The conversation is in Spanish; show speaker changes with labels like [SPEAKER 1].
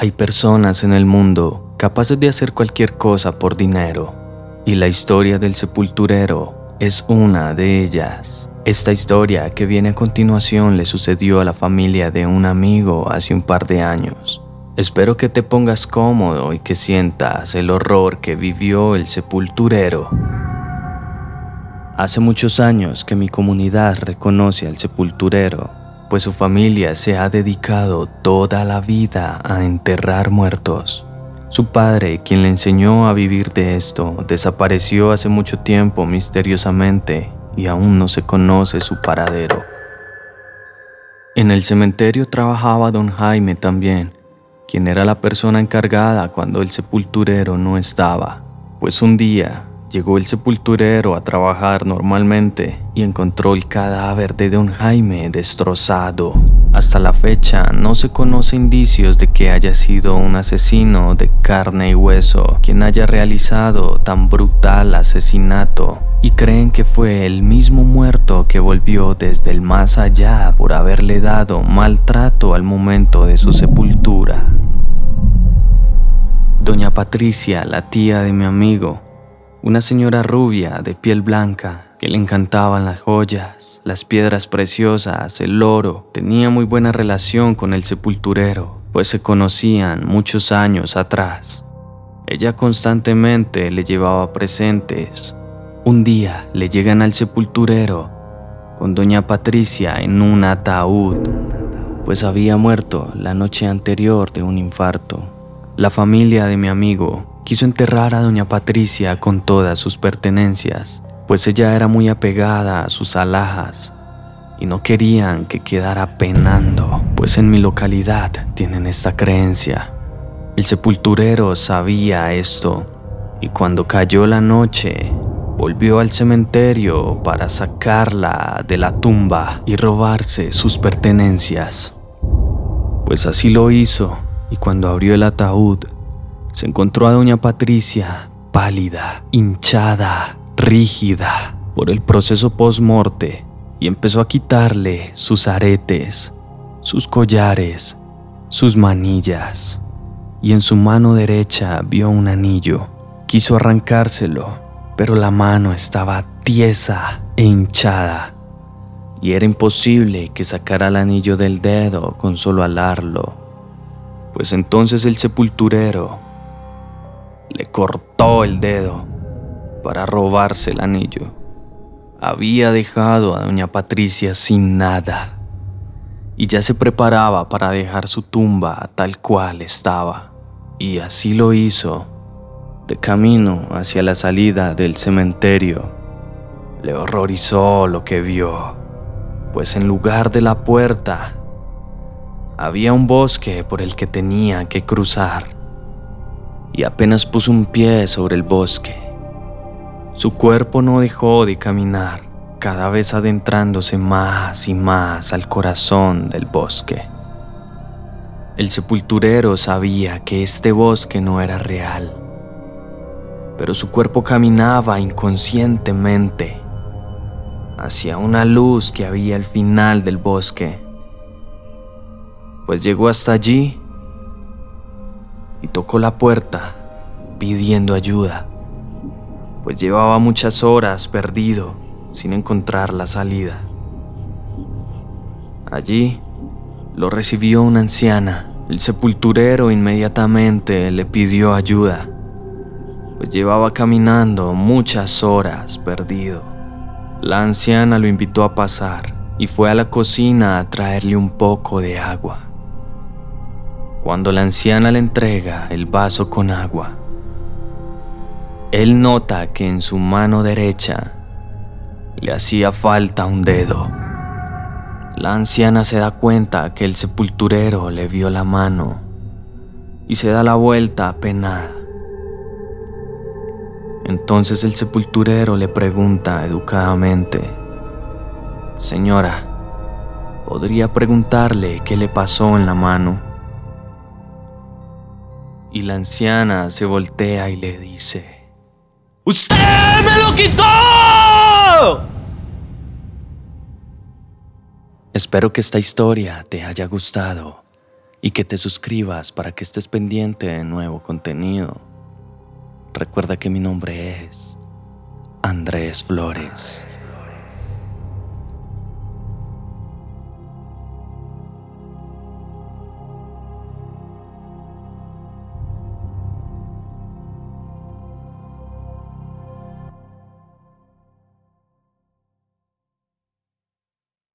[SPEAKER 1] Hay personas en el mundo capaces de hacer cualquier cosa por dinero, y la historia del sepulturero es una de ellas. Esta historia que viene a continuación le sucedió a la familia de un amigo hace un par de años. Espero que te pongas cómodo y que sientas el horror que vivió el sepulturero. Hace muchos años que mi comunidad reconoce al sepulturero, pues su familia se ha dedicado toda la vida a enterrar muertos. Su padre, quien le enseñó a vivir de esto, desapareció hace mucho tiempo misteriosamente y aún no se conoce su paradero. En el cementerio trabajaba don Jaime también, quien era la persona encargada cuando el sepulturero no estaba, pues un día Llegó el sepulturero a trabajar normalmente y encontró el cadáver de don Jaime destrozado. Hasta la fecha no se conoce indicios de que haya sido un asesino de carne y hueso quien haya realizado tan brutal asesinato y creen que fue el mismo muerto que volvió desde el más allá por haberle dado maltrato al momento de su sepultura. Doña Patricia, la tía de mi amigo, una señora rubia de piel blanca que le encantaban las joyas, las piedras preciosas, el oro. Tenía muy buena relación con el sepulturero, pues se conocían muchos años atrás. Ella constantemente le llevaba presentes. Un día le llegan al sepulturero con doña Patricia en un ataúd, pues había muerto la noche anterior de un infarto. La familia de mi amigo quiso enterrar a doña Patricia con todas sus pertenencias, pues ella era muy apegada a sus alhajas y no querían que quedara penando, pues en mi localidad tienen esta creencia. El sepulturero sabía esto y cuando cayó la noche volvió al cementerio para sacarla de la tumba y robarse sus pertenencias. Pues así lo hizo y cuando abrió el ataúd se encontró a doña Patricia pálida, hinchada, rígida por el proceso post-morte y empezó a quitarle sus aretes, sus collares, sus manillas. Y en su mano derecha vio un anillo. Quiso arrancárselo, pero la mano estaba tiesa e hinchada. Y era imposible que sacara el anillo del dedo con solo alarlo. Pues entonces el sepulturero le cortó el dedo para robarse el anillo. Había dejado a doña Patricia sin nada y ya se preparaba para dejar su tumba tal cual estaba. Y así lo hizo. De camino hacia la salida del cementerio, le horrorizó lo que vio, pues en lugar de la puerta había un bosque por el que tenía que cruzar y apenas puso un pie sobre el bosque. Su cuerpo no dejó de caminar, cada vez adentrándose más y más al corazón del bosque. El sepulturero sabía que este bosque no era real, pero su cuerpo caminaba inconscientemente hacia una luz que había al final del bosque. Pues llegó hasta allí y tocó la puerta pidiendo ayuda, pues llevaba muchas horas perdido sin encontrar la salida. Allí lo recibió una anciana. El sepulturero inmediatamente le pidió ayuda, pues llevaba caminando muchas horas perdido. La anciana lo invitó a pasar y fue a la cocina a traerle un poco de agua. Cuando la anciana le entrega el vaso con agua, él nota que en su mano derecha le hacía falta un dedo. La anciana se da cuenta que el sepulturero le vio la mano y se da la vuelta apenada. Entonces el sepulturero le pregunta educadamente, Señora, ¿podría preguntarle qué le pasó en la mano? Y la anciana se voltea y le dice, ¡Usted me lo quitó! Espero que esta historia te haya gustado. y que te suscribas para que estés pendiente de nuevo contenido. Recuerda que mi nombre es Andrés Flores.